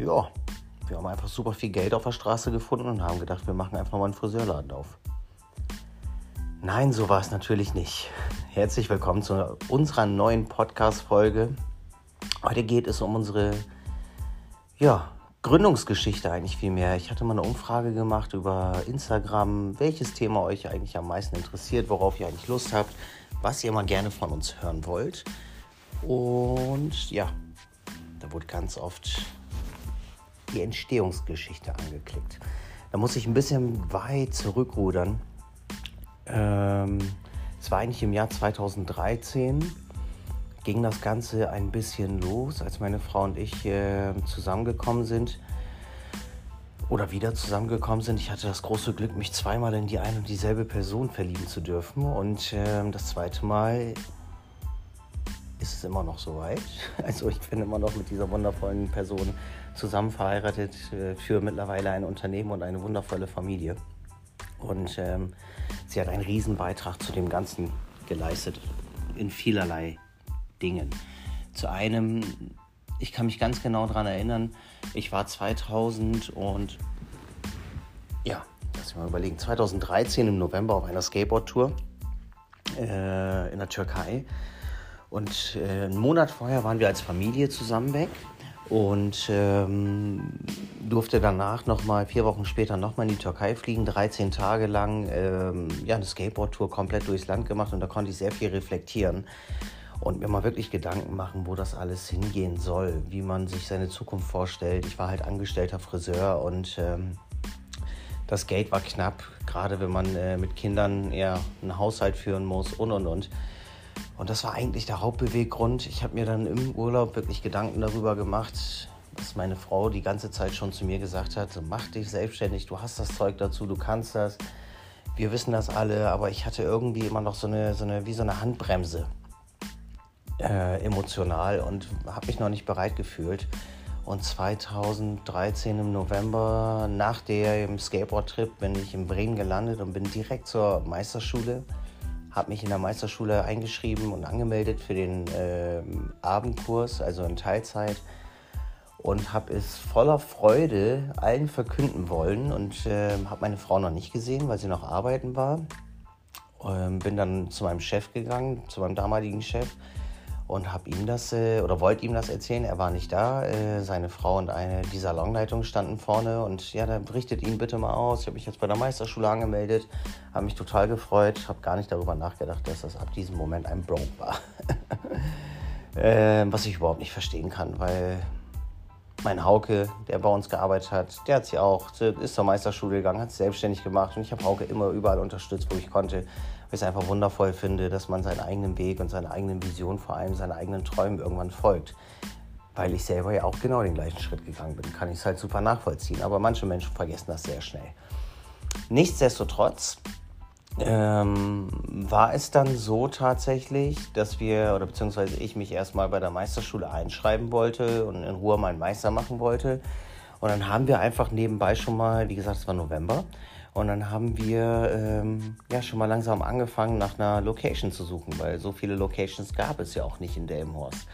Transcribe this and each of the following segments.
ja, wir haben einfach super viel Geld auf der Straße gefunden und haben gedacht, wir machen einfach mal einen Friseurladen auf. Nein, so war es natürlich nicht. Herzlich willkommen zu unserer neuen Podcast-Folge. Heute geht es um unsere ja, Gründungsgeschichte eigentlich viel mehr. Ich hatte mal eine Umfrage gemacht über Instagram, welches Thema euch eigentlich am meisten interessiert, worauf ihr eigentlich Lust habt, was ihr mal gerne von uns hören wollt. Und ja, da wurde ganz oft die Entstehungsgeschichte angeklickt. Da muss ich ein bisschen weit zurückrudern. Ähm, es war eigentlich im Jahr 2013, ging das Ganze ein bisschen los, als meine Frau und ich äh, zusammengekommen sind oder wieder zusammengekommen sind. Ich hatte das große Glück, mich zweimal in die eine und dieselbe Person verlieben zu dürfen. Und äh, das zweite Mal ist es immer noch so weit. Also ich bin immer noch mit dieser wundervollen Person zusammen verheiratet äh, für mittlerweile ein Unternehmen und eine wundervolle Familie. Und ähm, sie hat einen riesen Beitrag zu dem Ganzen geleistet in vielerlei Dingen. Zu einem, ich kann mich ganz genau daran erinnern, ich war 2000 und ja, lass mich mal überlegen, 2013 im November auf einer Skateboard-Tour äh, in der Türkei. Und äh, einen Monat vorher waren wir als Familie zusammen weg und ähm, durfte danach nochmal, vier Wochen später nochmal in die Türkei fliegen, 13 Tage lang, ähm, ja, eine Skateboard-Tour komplett durchs Land gemacht und da konnte ich sehr viel reflektieren und mir mal wirklich Gedanken machen, wo das alles hingehen soll, wie man sich seine Zukunft vorstellt. Ich war halt angestellter Friseur und ähm, das Geld war knapp, gerade wenn man äh, mit Kindern eher einen Haushalt führen muss und und und. Und das war eigentlich der Hauptbeweggrund. Ich habe mir dann im Urlaub wirklich Gedanken darüber gemacht, was meine Frau die ganze Zeit schon zu mir gesagt hat. Mach dich selbstständig, du hast das Zeug dazu, du kannst das. Wir wissen das alle, aber ich hatte irgendwie immer noch so eine, so eine wie so eine Handbremse äh, emotional und habe mich noch nicht bereit gefühlt. Und 2013 im November nach dem Skateboard-Trip bin ich in Bremen gelandet und bin direkt zur Meisterschule habe mich in der Meisterschule eingeschrieben und angemeldet für den äh, Abendkurs, also in Teilzeit und habe es voller Freude allen verkünden wollen und äh, habe meine Frau noch nicht gesehen, weil sie noch arbeiten war. Ähm, bin dann zu meinem Chef gegangen, zu meinem damaligen Chef und habe ihm das äh, oder wollte ihm das erzählen. Er war nicht da. Äh, seine Frau und eine die Salonleitung standen vorne und ja, dann berichtet ihn bitte mal aus. Ich habe mich jetzt bei der Meisterschule angemeldet, habe mich total gefreut, habe gar nicht darüber nachgedacht, dass das ab diesem Moment ein Broke war. äh, was ich überhaupt nicht verstehen kann, weil mein Hauke, der bei uns gearbeitet hat, der hat sie auch, ist zur Meisterschule gegangen, hat es selbstständig gemacht und ich habe Hauke immer überall unterstützt, wo ich konnte weil ich es einfach wundervoll finde, dass man seinen eigenen Weg und seine eigenen Visionen, vor allem seine eigenen Träumen irgendwann folgt. Weil ich selber ja auch genau den gleichen Schritt gegangen bin, kann ich es halt super nachvollziehen. Aber manche Menschen vergessen das sehr schnell. Nichtsdestotrotz ähm, war es dann so tatsächlich, dass wir, oder beziehungsweise ich mich erstmal bei der Meisterschule einschreiben wollte und in Ruhe meinen Meister machen wollte. Und dann haben wir einfach nebenbei schon mal, wie gesagt, es war November, und dann haben wir ähm, ja schon mal langsam angefangen, nach einer Location zu suchen, weil so viele Locations gab es ja auch nicht in Delmenhorst.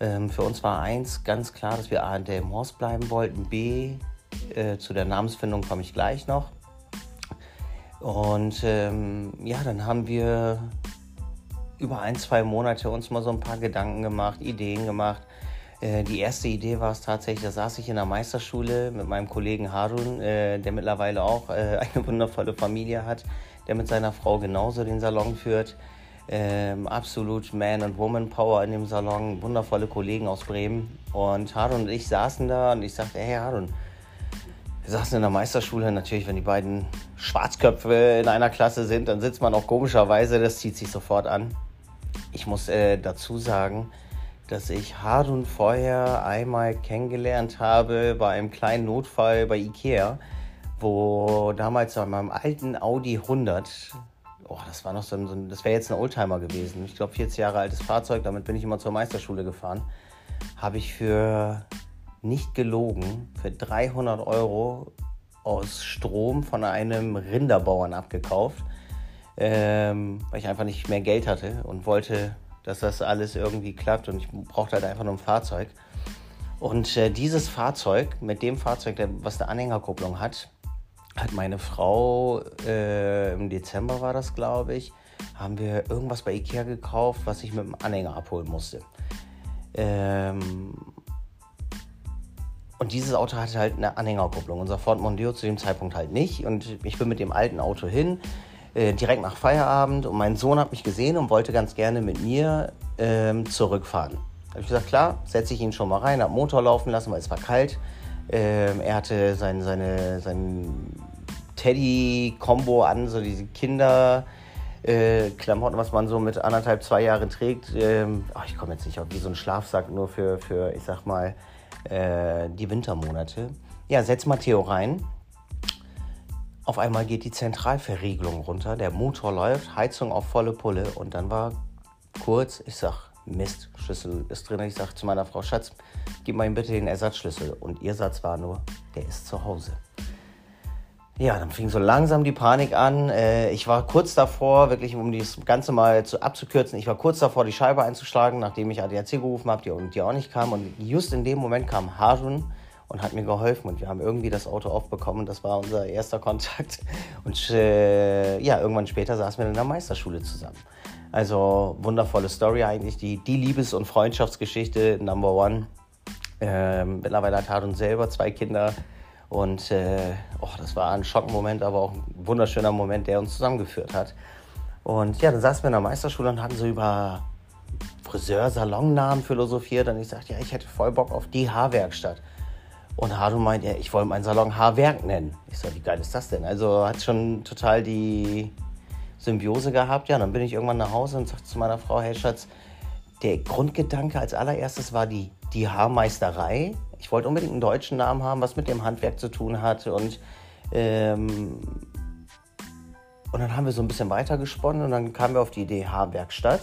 Ähm, für uns war eins ganz klar, dass wir A in Delmenhorst bleiben wollten, B äh, zu der Namensfindung komme ich gleich noch. Und ähm, ja, dann haben wir über ein, zwei Monate uns mal so ein paar Gedanken gemacht, Ideen gemacht die erste Idee war es tatsächlich, da saß ich in der Meisterschule mit meinem Kollegen Harun, äh, der mittlerweile auch äh, eine wundervolle Familie hat, der mit seiner Frau genauso den Salon führt. Ähm, absolut Man- und Woman-Power in dem Salon, wundervolle Kollegen aus Bremen. Und Harun und ich saßen da und ich sagte, hey Harun, wir saßen in der Meisterschule. Natürlich, wenn die beiden Schwarzköpfe in einer Klasse sind, dann sitzt man auch komischerweise, das zieht sich sofort an. Ich muss äh, dazu sagen, dass ich Harun vorher einmal kennengelernt habe bei einem kleinen Notfall bei Ikea, wo damals an meinem alten Audi 100, oh, das war noch so ein, das wäre jetzt ein Oldtimer gewesen, ich glaube 40 Jahre altes Fahrzeug, damit bin ich immer zur Meisterschule gefahren, habe ich für nicht gelogen, für 300 Euro aus Strom von einem Rinderbauern abgekauft, ähm, weil ich einfach nicht mehr Geld hatte und wollte dass das alles irgendwie klappt und ich brauchte halt einfach nur ein Fahrzeug. Und äh, dieses Fahrzeug, mit dem Fahrzeug, der, was eine Anhängerkupplung hat, hat meine Frau, äh, im Dezember war das, glaube ich, haben wir irgendwas bei Ikea gekauft, was ich mit dem Anhänger abholen musste. Ähm, und dieses Auto hatte halt eine Anhängerkupplung. Unser Ford Mondeo zu dem Zeitpunkt halt nicht. Und ich bin mit dem alten Auto hin, äh, direkt nach Feierabend. Und mein Sohn hat mich gesehen und wollte ganz gerne mit mir ähm, zurückfahren. Da habe ich gesagt, klar, setze ich ihn schon mal rein, habe Motor laufen lassen, weil es war kalt. Ähm, er hatte sein, seine, sein Teddy-Kombo an, so diese Kinder. Äh, Klamotten, was man so mit anderthalb, zwei Jahren trägt. Ähm, ach, ich komme jetzt nicht auf wie so ein Schlafsack, nur für, für ich sag mal, äh, die Wintermonate. Ja, setz Matteo rein. Auf einmal geht die Zentralverriegelung runter, der Motor läuft, Heizung auf volle Pulle und dann war kurz, ich sag, Mist, Schlüssel ist drin. Ich sag zu meiner Frau, Schatz, gib mal ihm bitte den Ersatzschlüssel. Und ihr Satz war nur, der ist zu Hause. Ja, dann fing so langsam die Panik an. Äh, ich war kurz davor, wirklich um das Ganze mal zu, abzukürzen, ich war kurz davor, die Scheibe einzuschlagen, nachdem ich ADAC gerufen habe, die, die auch nicht kam. Und just in dem Moment kam Harun und hat mir geholfen und wir haben irgendwie das Auto aufbekommen. Das war unser erster Kontakt. Und äh, ja, irgendwann später saßen wir in der Meisterschule zusammen. Also wundervolle Story eigentlich, die, die Liebes- und Freundschaftsgeschichte Number One. Ähm, mittlerweile hat Harun selber zwei Kinder und äh, oh, das war ein Schockmoment, aber auch ein wunderschöner Moment, der uns zusammengeführt hat. Und ja, dann saßen wir in der Meisterschule und hatten so über Friseur-Salonnamen philosophiert. Und ich sagte, ja, ich hätte voll Bock auf die Haarwerkstatt. Und Hardo meint, ja, ich wollte meinen Salon Haarwerk nennen. Ich so, wie geil ist das denn? Also hat schon total die Symbiose gehabt. Ja, dann bin ich irgendwann nach Hause und sagte zu meiner Frau, hey Schatz, der Grundgedanke als allererstes war die, die Haarmeisterei ich wollte unbedingt einen deutschen Namen haben, was mit dem Handwerk zu tun hatte. Und, ähm, und dann haben wir so ein bisschen weiter gesponnen und dann kamen wir auf die Idee Haarwerkstatt.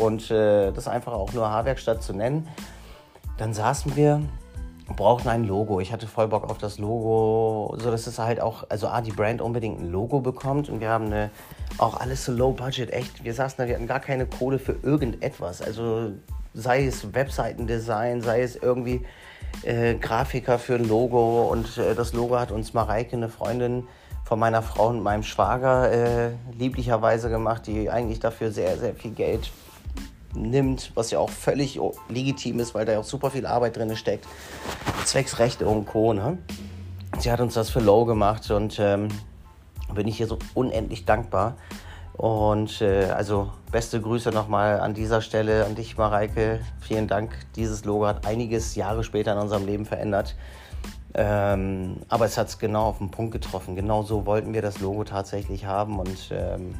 Und äh, das einfach auch nur Haarwerkstatt zu nennen. Dann saßen wir brauchten ein Logo. Ich hatte voll Bock auf das Logo, so dass es halt auch, also A, die Brand unbedingt ein Logo bekommt und wir haben eine, auch alles so low budget, echt. Wir saßen da, wir hatten gar keine Kohle für irgendetwas. Also sei es Webseitendesign, sei es irgendwie äh, Grafiker für ein Logo. Und äh, das Logo hat uns Mareike, eine Freundin von meiner Frau und meinem Schwager, äh, lieblicherweise gemacht, die eigentlich dafür sehr, sehr viel Geld nimmt, was ja auch völlig legitim ist, weil da ja auch super viel Arbeit drin steckt. Zwecks Rechte und Co. Ne? Sie hat uns das für Low gemacht und ähm, bin ich hier so unendlich dankbar. Und äh, also beste Grüße nochmal an dieser Stelle an dich, Mareike. Vielen Dank. Dieses Logo hat einiges Jahre später in unserem Leben verändert. Ähm, aber es hat es genau auf den Punkt getroffen. Genau so wollten wir das Logo tatsächlich haben und ähm,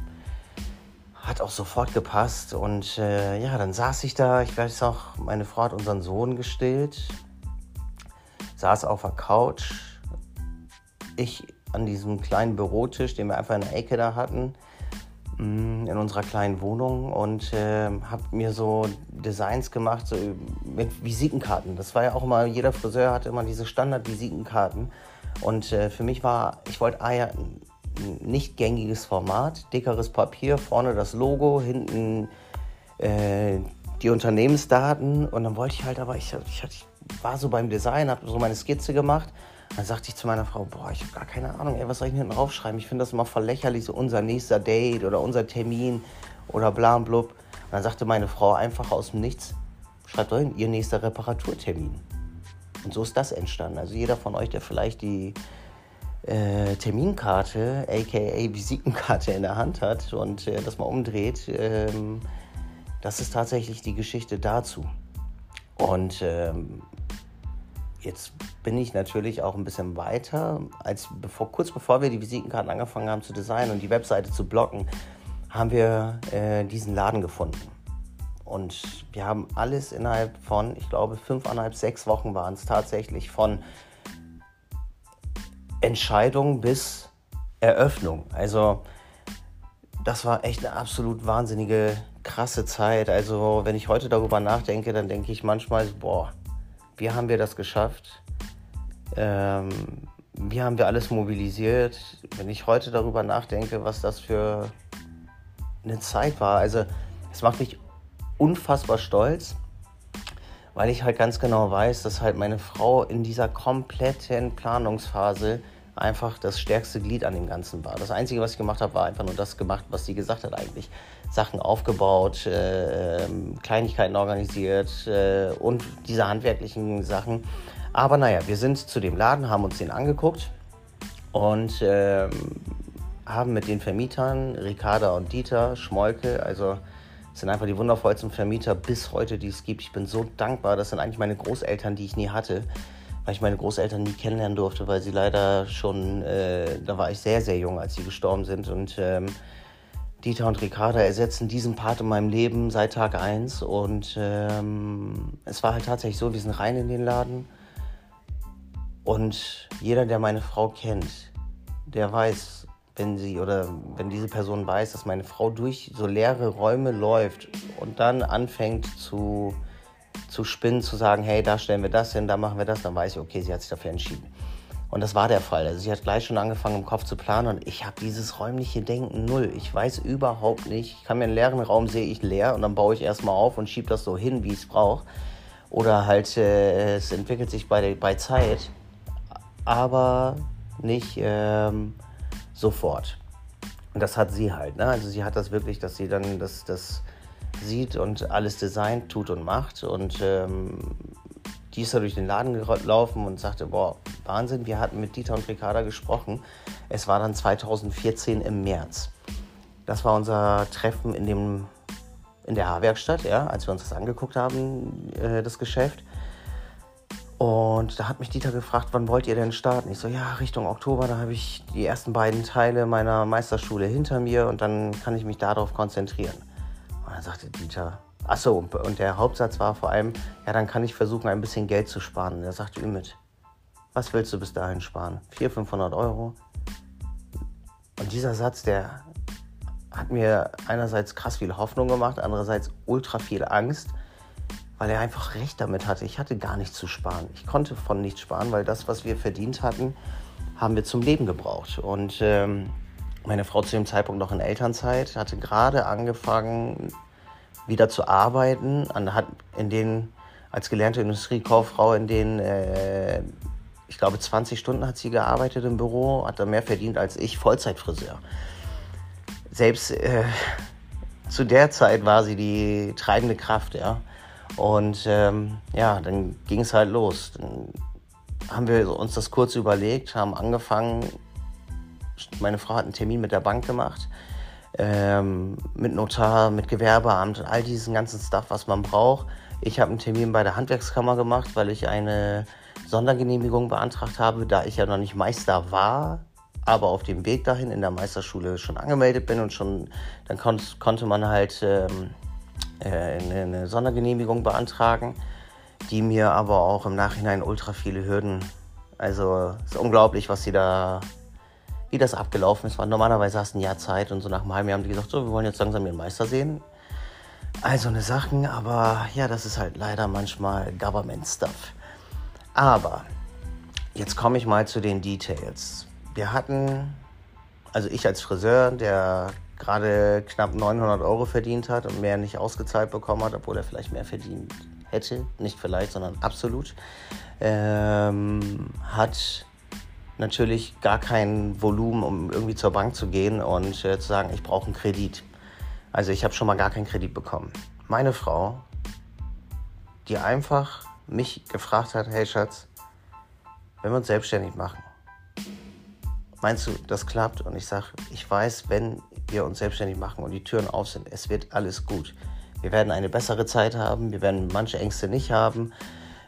hat auch sofort gepasst. Und äh, ja, dann saß ich da. Ich weiß auch, meine Frau hat unseren Sohn gestillt, saß auf der Couch. Ich an diesem kleinen Bürotisch, den wir einfach in der Ecke da hatten Mm, in unserer kleinen Wohnung und äh, habe mir so Designs gemacht so mit Visitenkarten. Das war ja auch immer, jeder Friseur hatte immer diese Standard-Visitenkarten. Und äh, für mich war, ich wollte nicht gängiges Format, dickeres Papier, vorne das Logo, hinten äh, die Unternehmensdaten. Und dann wollte ich halt, aber ich, ich, ich war so beim Design, habe so meine Skizze gemacht dann sagte ich zu meiner Frau, boah, ich habe gar keine Ahnung, ey, was soll ich denn draufschreiben? Ich finde das immer voll lächerlich, so unser nächster Date oder unser Termin oder bla und blub. Und dann sagte meine Frau einfach aus dem Nichts, schreibt doch hin, ihr nächster Reparaturtermin. Und so ist das entstanden. Also jeder von euch, der vielleicht die äh, Terminkarte, aka Visitenkarte in der Hand hat und äh, das mal umdreht, ähm, das ist tatsächlich die Geschichte dazu. Und ähm, Jetzt bin ich natürlich auch ein bisschen weiter. Als bevor, kurz bevor wir die Visitenkarten angefangen haben zu designen und die Webseite zu blocken, haben wir äh, diesen Laden gefunden. Und wir haben alles innerhalb von, ich glaube, fünfeinhalb, sechs Wochen waren es tatsächlich von Entscheidung bis Eröffnung. Also das war echt eine absolut wahnsinnige, krasse Zeit. Also wenn ich heute darüber nachdenke, dann denke ich manchmal, boah, wie haben wir das geschafft? Ähm, wie haben wir alles mobilisiert? Wenn ich heute darüber nachdenke, was das für eine Zeit war, also es macht mich unfassbar stolz, weil ich halt ganz genau weiß, dass halt meine Frau in dieser kompletten Planungsphase einfach das stärkste Glied an dem Ganzen war. Das Einzige, was ich gemacht habe, war einfach nur das gemacht, was sie gesagt hat eigentlich. Sachen aufgebaut, äh, Kleinigkeiten organisiert äh, und diese handwerklichen Sachen. Aber naja, wir sind zu dem Laden, haben uns den angeguckt und äh, haben mit den Vermietern, Ricarda und Dieter Schmolke, also sind einfach die wundervollsten Vermieter bis heute, die es gibt. Ich bin so dankbar. Das sind eigentlich meine Großeltern, die ich nie hatte weil ich meine Großeltern nie kennenlernen durfte, weil sie leider schon, äh, da war ich sehr, sehr jung, als sie gestorben sind. Und ähm, Dieter und Ricarda ersetzen diesen Part in meinem Leben seit Tag 1. Und ähm, es war halt tatsächlich so, wir sind rein in den Laden. Und jeder, der meine Frau kennt, der weiß, wenn sie oder wenn diese Person weiß, dass meine Frau durch so leere Räume läuft und dann anfängt zu zu spinnen, zu sagen, hey, da stellen wir das hin, da machen wir das, dann weiß ich, okay, sie hat sich dafür entschieden. Und das war der Fall. Also sie hat gleich schon angefangen im Kopf zu planen und ich habe dieses räumliche Denken null. Ich weiß überhaupt nicht. Ich kann mir einen leeren Raum sehe ich leer und dann baue ich erstmal auf und schiebe das so hin, wie ich es brauche. Oder halt, äh, es entwickelt sich bei, bei Zeit, aber nicht ähm, sofort. Und das hat sie halt. Ne? Also sie hat das wirklich, dass sie dann das, das sieht und alles designt, tut und macht. Und ähm, die ist da durch den Laden gelaufen und sagte, boah, Wahnsinn, wir hatten mit Dieter und Ricarda gesprochen. Es war dann 2014 im März. Das war unser Treffen in, dem, in der Haarwerkstatt, ja, als wir uns das angeguckt haben, äh, das Geschäft. Und da hat mich Dieter gefragt, wann wollt ihr denn starten? Ich so, ja, Richtung Oktober, da habe ich die ersten beiden Teile meiner Meisterschule hinter mir und dann kann ich mich darauf konzentrieren. Und dann sagte Dieter, achso, und der Hauptsatz war vor allem, ja, dann kann ich versuchen, ein bisschen Geld zu sparen. Und er sagte Ümit, was willst du bis dahin sparen? 400, 500 Euro? Und dieser Satz, der hat mir einerseits krass viel Hoffnung gemacht, andererseits ultra viel Angst, weil er einfach recht damit hatte. Ich hatte gar nichts zu sparen. Ich konnte von nichts sparen, weil das, was wir verdient hatten, haben wir zum Leben gebraucht. Und ähm, meine Frau zu dem Zeitpunkt noch in Elternzeit, hatte gerade angefangen, wieder zu arbeiten, hat in den, als gelernte Industriekauffrau in den, äh, ich glaube, 20 Stunden hat sie gearbeitet im Büro, hat da mehr verdient als ich, Vollzeitfriseur. Selbst äh, zu der Zeit war sie die treibende Kraft, ja. Und ähm, ja, dann ging es halt los. Dann haben wir uns das kurz überlegt, haben angefangen, meine Frau hat einen Termin mit der Bank gemacht, ähm, mit Notar, mit Gewerbeamt, all diesen ganzen Stuff, was man braucht. Ich habe einen Termin bei der Handwerkskammer gemacht, weil ich eine Sondergenehmigung beantragt habe, da ich ja noch nicht Meister war, aber auf dem Weg dahin in der Meisterschule schon angemeldet bin und schon, dann kon konnte man halt ähm, äh, eine, eine Sondergenehmigung beantragen, die mir aber auch im Nachhinein ultra viele Hürden, also ist unglaublich, was sie da wie das abgelaufen ist. Weil normalerweise hast du ein Jahr Zeit und so nach einem halben Jahr haben die gesagt, so, wir wollen jetzt langsam den Meister sehen. Also eine Sachen, aber ja, das ist halt leider manchmal Government-Stuff. Aber jetzt komme ich mal zu den Details. Wir hatten, also ich als Friseur, der gerade knapp 900 Euro verdient hat und mehr nicht ausgezahlt bekommen hat, obwohl er vielleicht mehr verdient hätte, nicht vielleicht, sondern absolut, ähm, hat natürlich gar kein Volumen, um irgendwie zur Bank zu gehen und äh, zu sagen, ich brauche einen Kredit. Also ich habe schon mal gar keinen Kredit bekommen. Meine Frau, die einfach mich gefragt hat, hey Schatz, wenn wir uns selbstständig machen, meinst du, das klappt? Und ich sage, ich weiß, wenn wir uns selbstständig machen und die Türen auf sind, es wird alles gut. Wir werden eine bessere Zeit haben, wir werden manche Ängste nicht haben.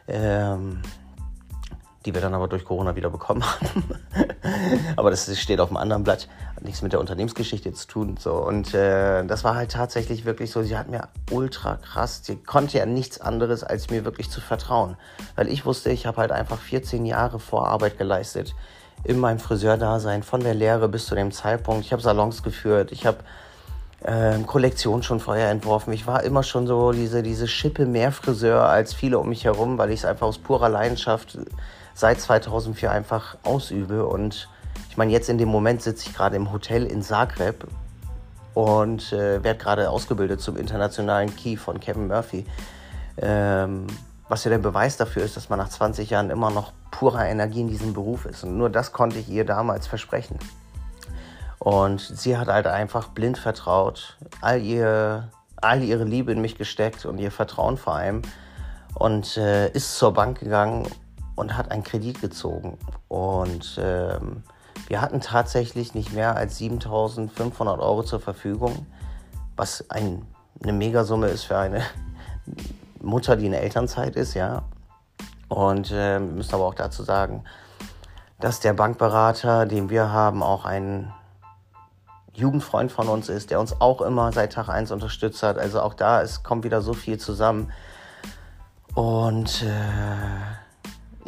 Ähm, die wir dann aber durch Corona wieder bekommen haben. aber das steht auf einem anderen Blatt, hat nichts mit der Unternehmensgeschichte zu tun. So. Und äh, das war halt tatsächlich wirklich so, sie hat mir ultra krass, sie konnte ja nichts anderes, als mir wirklich zu vertrauen. Weil ich wusste, ich habe halt einfach 14 Jahre Vorarbeit geleistet in meinem Friseurdasein, von der Lehre bis zu dem Zeitpunkt. Ich habe Salons geführt, ich habe ähm, Kollektion schon vorher entworfen. Ich war immer schon so diese, diese Schippe mehr Friseur als viele um mich herum, weil ich es einfach aus purer Leidenschaft seit 2004 einfach ausübe. Und ich meine, jetzt in dem Moment sitze ich gerade im Hotel in Zagreb und äh, werde gerade ausgebildet zum internationalen Key von Kevin Murphy. Ähm, was ja der Beweis dafür ist, dass man nach 20 Jahren immer noch purer Energie in diesem Beruf ist. Und nur das konnte ich ihr damals versprechen. Und sie hat halt einfach blind vertraut, all, ihr, all ihre Liebe in mich gesteckt und ihr Vertrauen vor allem und äh, ist zur Bank gegangen und hat einen Kredit gezogen. Und ähm, wir hatten tatsächlich nicht mehr als 7500 Euro zur Verfügung, was ein, eine Megasumme ist für eine Mutter, die in Elternzeit ist, ja. Und äh, müssen aber auch dazu sagen, dass der Bankberater, den wir haben, auch ein Jugendfreund von uns ist, der uns auch immer seit Tag 1 unterstützt hat. Also auch da ist, kommt wieder so viel zusammen. Und äh,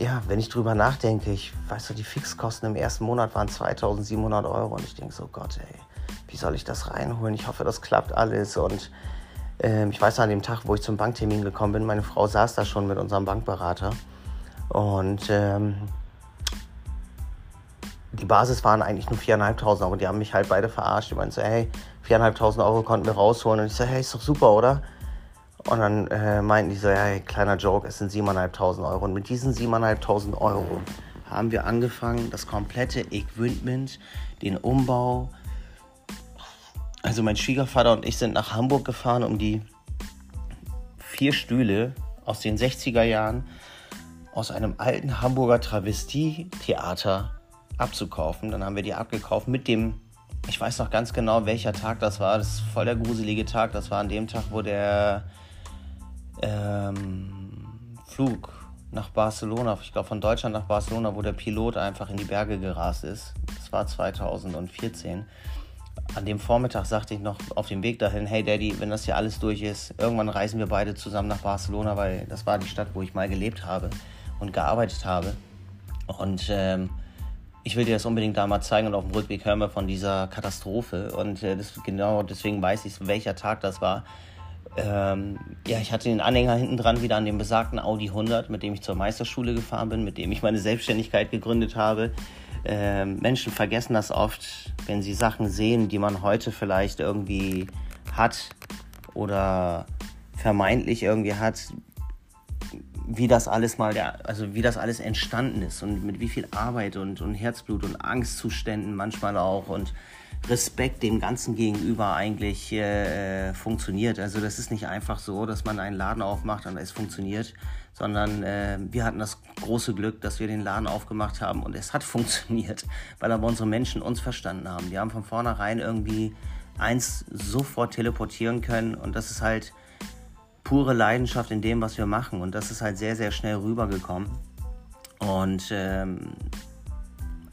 ja, wenn ich drüber nachdenke, ich weiß so, die Fixkosten im ersten Monat waren 2700 Euro und ich denke so, Gott, ey, wie soll ich das reinholen? Ich hoffe, das klappt alles. Und äh, ich weiß an dem Tag, wo ich zum Banktermin gekommen bin, meine Frau saß da schon mit unserem Bankberater. Und ähm, die Basis waren eigentlich nur 4.500 Euro. Die haben mich halt beide verarscht. Die meinten so, hey, 4.500 Euro konnten wir rausholen. Und ich so, hey, ist doch super, oder? Und dann äh, meinten die so, ja, kleiner Joke, es sind 7.500 Euro. Und mit diesen 7.500 Euro haben wir angefangen, das komplette Equipment, den Umbau. Also mein Schwiegervater und ich sind nach Hamburg gefahren, um die vier Stühle aus den 60er Jahren aus einem alten Hamburger Travestie-Theater abzukaufen. Dann haben wir die abgekauft mit dem, ich weiß noch ganz genau, welcher Tag das war. Das ist voll der gruselige Tag. Das war an dem Tag, wo der ähm, Flug nach Barcelona, ich glaube von Deutschland nach Barcelona, wo der Pilot einfach in die Berge gerast ist. Das war 2014. An dem Vormittag sagte ich noch auf dem Weg dahin, hey Daddy, wenn das hier alles durch ist, irgendwann reisen wir beide zusammen nach Barcelona, weil das war die Stadt, wo ich mal gelebt habe und gearbeitet habe. Und ähm, ich will dir das unbedingt da mal zeigen und auf dem Rückweg hören wir von dieser Katastrophe. Und äh, das, genau deswegen weiß ich, welcher Tag das war. Ähm, ja, ich hatte den Anhänger hinten dran wieder an dem besagten Audi 100, mit dem ich zur Meisterschule gefahren bin, mit dem ich meine Selbstständigkeit gegründet habe. Ähm, Menschen vergessen das oft, wenn sie Sachen sehen, die man heute vielleicht irgendwie hat oder vermeintlich irgendwie hat, wie das alles mal, der, also wie das alles entstanden ist und mit wie viel Arbeit und, und Herzblut und Angstzuständen manchmal auch und Respekt dem Ganzen gegenüber eigentlich äh, funktioniert. Also das ist nicht einfach so, dass man einen Laden aufmacht und es funktioniert, sondern äh, wir hatten das große Glück, dass wir den Laden aufgemacht haben und es hat funktioniert, weil aber unsere Menschen uns verstanden haben. Die haben von vornherein irgendwie eins sofort teleportieren können und das ist halt pure Leidenschaft in dem, was wir machen. Und das ist halt sehr, sehr schnell rübergekommen. Und ähm,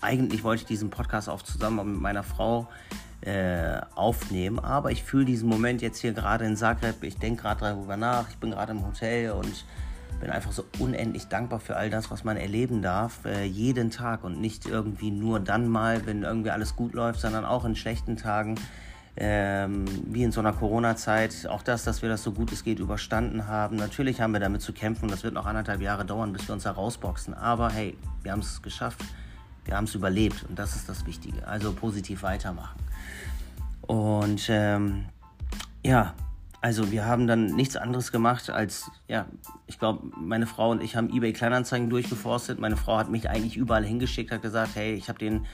eigentlich wollte ich diesen Podcast auch zusammen mit meiner Frau äh, aufnehmen. Aber ich fühle diesen Moment jetzt hier gerade in Zagreb. Ich denke gerade darüber nach. Ich bin gerade im Hotel und bin einfach so unendlich dankbar für all das, was man erleben darf, äh, jeden Tag und nicht irgendwie nur dann mal, wenn irgendwie alles gut läuft, sondern auch in schlechten Tagen ähm, wie in so einer Corona-Zeit, auch das, dass wir das so gut es geht überstanden haben. Natürlich haben wir damit zu kämpfen. Das wird noch anderthalb Jahre dauern, bis wir uns da rausboxen. Aber hey, wir haben es geschafft. Wir haben es überlebt und das ist das Wichtige. Also positiv weitermachen. Und ähm, ja, also wir haben dann nichts anderes gemacht als, ja, ich glaube, meine Frau und ich haben eBay Kleinanzeigen durchgeforstet. Meine Frau hat mich eigentlich überall hingeschickt, hat gesagt, hey, ich habe den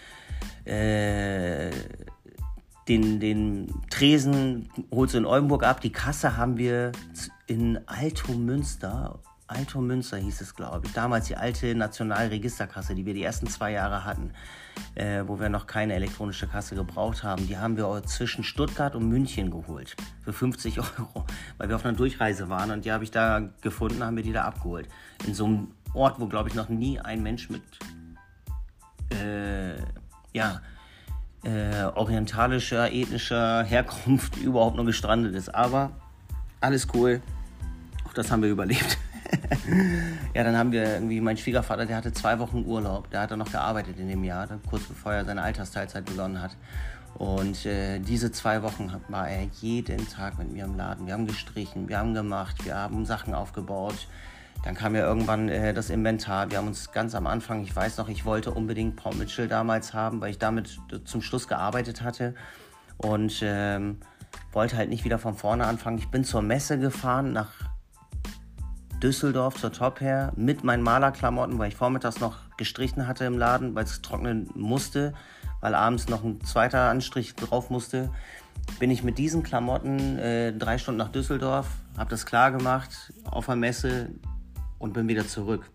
äh, den, den Tresen holst du in Oldenburg ab. Die Kasse haben wir in Alto Münster. Alto Münster hieß es, glaube ich. Damals die alte Nationalregisterkasse, die wir die ersten zwei Jahre hatten, äh, wo wir noch keine elektronische Kasse gebraucht haben. Die haben wir zwischen Stuttgart und München geholt. Für 50 Euro. Weil wir auf einer Durchreise waren und die habe ich da gefunden, haben wir die da abgeholt. In so einem Ort, wo, glaube ich, noch nie ein Mensch mit. Äh, ja äh, orientalischer, ethnischer Herkunft überhaupt nur gestrandet ist. Aber alles cool. Auch das haben wir überlebt. Ja, dann haben wir irgendwie, mein Schwiegervater, der hatte zwei Wochen Urlaub. Der hat dann noch gearbeitet in dem Jahr, kurz bevor er seine Altersteilzeit begonnen hat. Und äh, diese zwei Wochen war er jeden Tag mit mir im Laden. Wir haben gestrichen, wir haben gemacht, wir haben Sachen aufgebaut. Dann kam ja irgendwann äh, das Inventar. Wir haben uns ganz am Anfang, ich weiß noch, ich wollte unbedingt Paul Mitchell damals haben, weil ich damit zum Schluss gearbeitet hatte und ähm, wollte halt nicht wieder von vorne anfangen. Ich bin zur Messe gefahren nach Düsseldorf zur Top her mit meinen Malerklamotten, weil ich vormittags noch gestrichen hatte im Laden, weil es trocknen musste, weil abends noch ein zweiter Anstrich drauf musste. Bin ich mit diesen Klamotten äh, drei Stunden nach Düsseldorf, habe das klar gemacht auf der Messe und bin wieder zurück.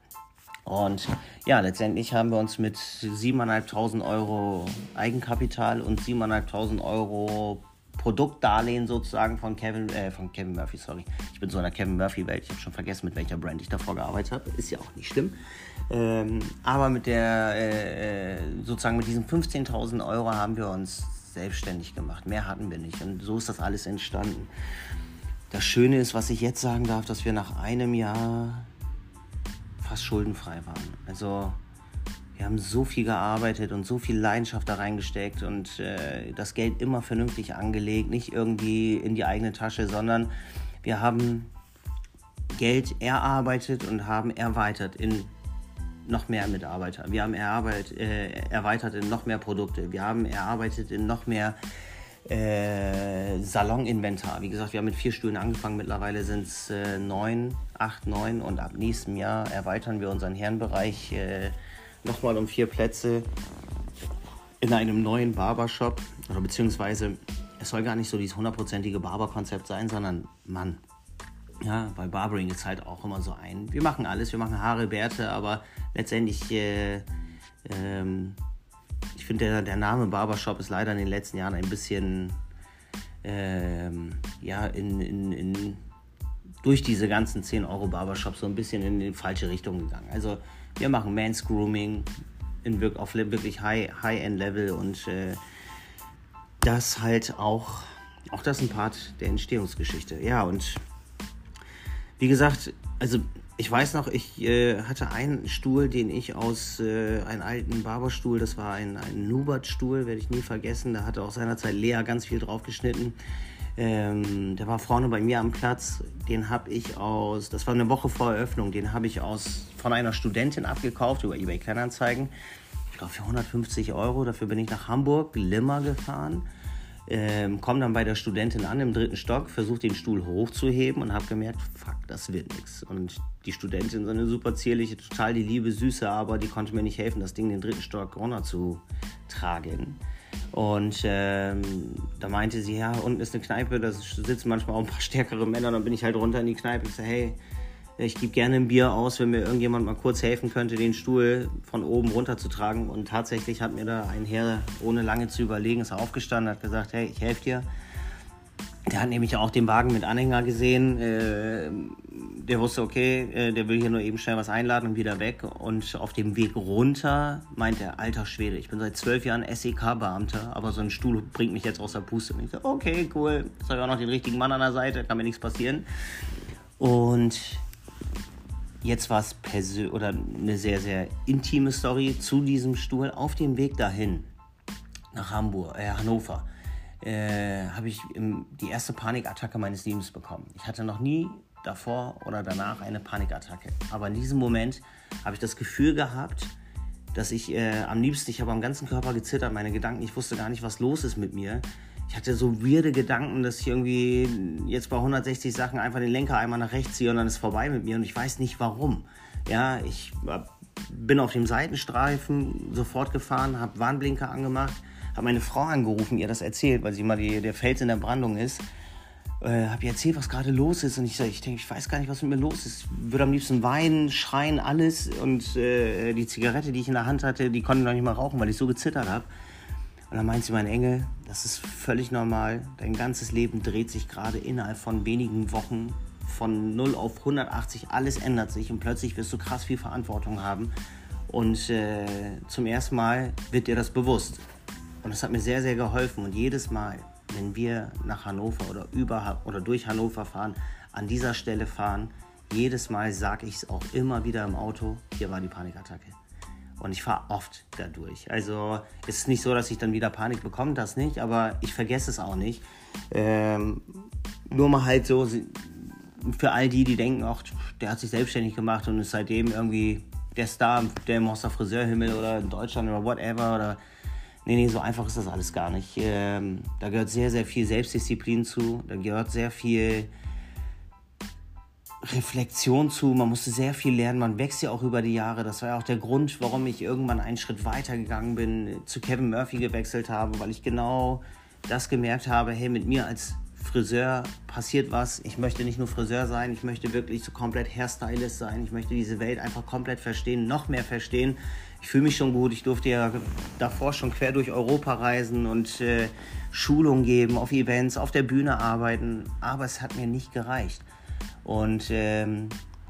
Und ja, letztendlich haben wir uns mit 7.500 Euro Eigenkapital und 7.500 Euro Produktdarlehen sozusagen von Kevin, äh, von Kevin Murphy, sorry. Ich bin so in der Kevin Murphy-Welt. Ich habe schon vergessen, mit welcher Brand ich davor gearbeitet habe. Ist ja auch nicht schlimm. Ähm, aber mit der, äh, äh sozusagen mit diesen 15.000 Euro haben wir uns selbstständig gemacht. Mehr hatten wir nicht. Und so ist das alles entstanden. Das Schöne ist, was ich jetzt sagen darf, dass wir nach einem Jahr fast schuldenfrei waren. Also wir haben so viel gearbeitet und so viel Leidenschaft da reingesteckt und äh, das Geld immer vernünftig angelegt, nicht irgendwie in die eigene Tasche, sondern wir haben Geld erarbeitet und haben erweitert in noch mehr Mitarbeiter. Wir haben erarbeitet, äh, erweitert in noch mehr Produkte. Wir haben erarbeitet in noch mehr äh, Saloninventar. Wie gesagt, wir haben mit vier Stühlen angefangen. Mittlerweile sind es äh, neun, acht, neun und ab nächstem Jahr erweitern wir unseren Herrenbereich äh, nochmal um vier Plätze in einem neuen Barbershop. Oder beziehungsweise es soll gar nicht so dieses hundertprozentige Barberkonzept sein, sondern Mann. Ja, bei Barbering ist halt auch immer so ein. Wir machen alles, wir machen Haare, Bärte, aber letztendlich äh, ähm, ich finde, der, der Name Barbershop ist leider in den letzten Jahren ein bisschen ähm, ja, in, in, in, durch diese ganzen 10 Euro Barbershops so ein bisschen in die falsche Richtung gegangen. Also wir machen Mans Grooming in, auf wirklich High-End-Level und äh, das halt auch, auch das ein Part der Entstehungsgeschichte. Ja, und wie gesagt, also ich weiß noch, ich äh, hatte einen Stuhl, den ich aus äh, einem alten Barberstuhl, das war ein, ein Nubert-Stuhl, werde ich nie vergessen. Da hatte auch seinerzeit Lea ganz viel drauf geschnitten. Ähm, der war vorne bei mir am Platz. Den habe ich aus, das war eine Woche vor Eröffnung, den habe ich aus von einer Studentin abgekauft über eBay Kleinanzeigen. Ich glaube für 150 Euro. Dafür bin ich nach Hamburg, Limmer gefahren ähm, komme dann bei der Studentin an im dritten Stock, versuche den Stuhl hochzuheben und habe gemerkt, fuck, das wird nichts. Und die Studentin, so eine super zierliche, total die liebe Süße, aber die konnte mir nicht helfen, das Ding den dritten Stock runter zu tragen. Und ähm, da meinte sie, ja, unten ist eine Kneipe, da sitzen manchmal auch ein paar stärkere Männer. Dann bin ich halt runter in die Kneipe und sage, hey, ich gebe gerne ein Bier aus, wenn mir irgendjemand mal kurz helfen könnte, den Stuhl von oben runter zu tragen. Und tatsächlich hat mir da ein Herr, ohne lange zu überlegen, ist aufgestanden, hat gesagt, hey, ich helfe dir. Der hat nämlich auch den Wagen mit Anhänger gesehen. Äh, der wusste, okay, äh, der will hier nur eben schnell was einladen und wieder weg. Und auf dem Weg runter meint er, alter Schwede, ich bin seit zwölf Jahren SEK-Beamter, aber so ein Stuhl bringt mich jetzt aus der Puste. Und ich so, okay, cool, jetzt habe ich auch noch den richtigen Mann an der Seite, kann mir nichts passieren. Und Jetzt war es oder eine sehr, sehr intime Story zu diesem Stuhl. Auf dem Weg dahin nach Hamburg, äh, Hannover, äh, habe ich die erste Panikattacke meines Lebens bekommen. Ich hatte noch nie davor oder danach eine Panikattacke. Aber in diesem Moment habe ich das Gefühl gehabt, dass ich äh, am liebsten, ich habe am ganzen Körper gezittert, meine Gedanken, ich wusste gar nicht, was los ist mit mir ich hatte so weirde Gedanken, dass ich irgendwie jetzt bei 160 Sachen einfach den Lenker einmal nach rechts ziehe und dann ist vorbei mit mir und ich weiß nicht warum. Ja, ich bin auf dem Seitenstreifen sofort gefahren, habe Warnblinker angemacht, habe meine Frau angerufen, ihr das erzählt, weil sie mal die, der Fels in der Brandung ist. Äh, habe ihr erzählt, was gerade los ist und ich sage, ich denke, ich weiß gar nicht, was mit mir los ist. Ich würde am liebsten weinen, schreien, alles und äh, die Zigarette, die ich in der Hand hatte, die konnte ich noch nicht mal rauchen, weil ich so gezittert habe. Und dann meint sie, mein Engel, das ist völlig normal. Dein ganzes Leben dreht sich gerade innerhalb von wenigen Wochen von 0 auf 180. Alles ändert sich und plötzlich wirst du krass viel Verantwortung haben. Und äh, zum ersten Mal wird dir das bewusst. Und das hat mir sehr, sehr geholfen. Und jedes Mal, wenn wir nach Hannover oder über oder durch Hannover fahren, an dieser Stelle fahren, jedes Mal sage ich es auch immer wieder im Auto, hier war die Panikattacke. Und ich fahre oft dadurch. Also es ist nicht so, dass ich dann wieder Panik bekomme, das nicht, aber ich vergesse es auch nicht. Ähm, nur mal halt so für all die, die denken, ach, der hat sich selbstständig gemacht und ist seitdem irgendwie der Star, der im Monster Friseurhimmel oder in Deutschland oder whatever. Oder nee, nee, so einfach ist das alles gar nicht. Ähm, da gehört sehr, sehr viel Selbstdisziplin zu. Da gehört sehr viel Reflexion zu, man musste sehr viel lernen, man wächst ja auch über die Jahre. Das war ja auch der Grund, warum ich irgendwann einen Schritt weiter gegangen bin, zu Kevin Murphy gewechselt habe, weil ich genau das gemerkt habe, hey, mit mir als Friseur passiert was. Ich möchte nicht nur Friseur sein, ich möchte wirklich so komplett Hairstylist sein. Ich möchte diese Welt einfach komplett verstehen, noch mehr verstehen. Ich fühle mich schon gut. Ich durfte ja davor schon quer durch Europa reisen und äh, Schulungen geben, auf Events, auf der Bühne arbeiten. Aber es hat mir nicht gereicht. Und ähm,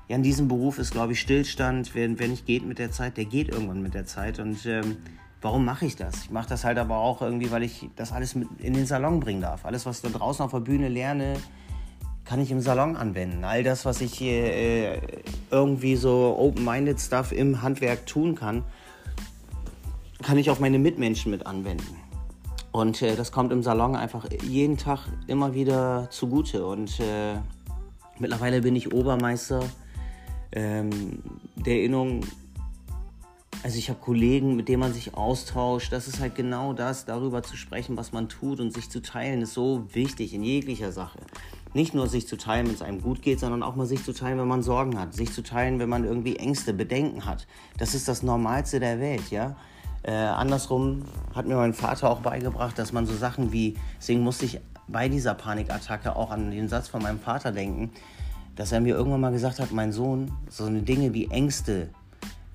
ja, in diesem Beruf ist, glaube ich, Stillstand. Wer, wer nicht geht mit der Zeit, der geht irgendwann mit der Zeit. Und ähm, warum mache ich das? Ich mache das halt aber auch irgendwie, weil ich das alles mit in den Salon bringen darf. Alles, was ich da draußen auf der Bühne lerne, kann ich im Salon anwenden. All das, was ich hier äh, irgendwie so open-minded Stuff im Handwerk tun kann, kann ich auf meine Mitmenschen mit anwenden. Und äh, das kommt im Salon einfach jeden Tag immer wieder zugute. Und äh, Mittlerweile bin ich Obermeister ähm, der Erinnerung. Also ich habe Kollegen, mit denen man sich austauscht. Das ist halt genau das, darüber zu sprechen, was man tut und sich zu teilen, ist so wichtig in jeglicher Sache. Nicht nur sich zu teilen, wenn es einem gut geht, sondern auch mal sich zu teilen, wenn man Sorgen hat. Sich zu teilen, wenn man irgendwie Ängste, Bedenken hat. Das ist das Normalste der Welt, ja. Äh, andersrum hat mir mein Vater auch beigebracht, dass man so Sachen wie, deswegen musste ich bei dieser Panikattacke auch an den Satz von meinem Vater denken, dass er mir irgendwann mal gesagt hat, mein Sohn, so eine Dinge wie Ängste,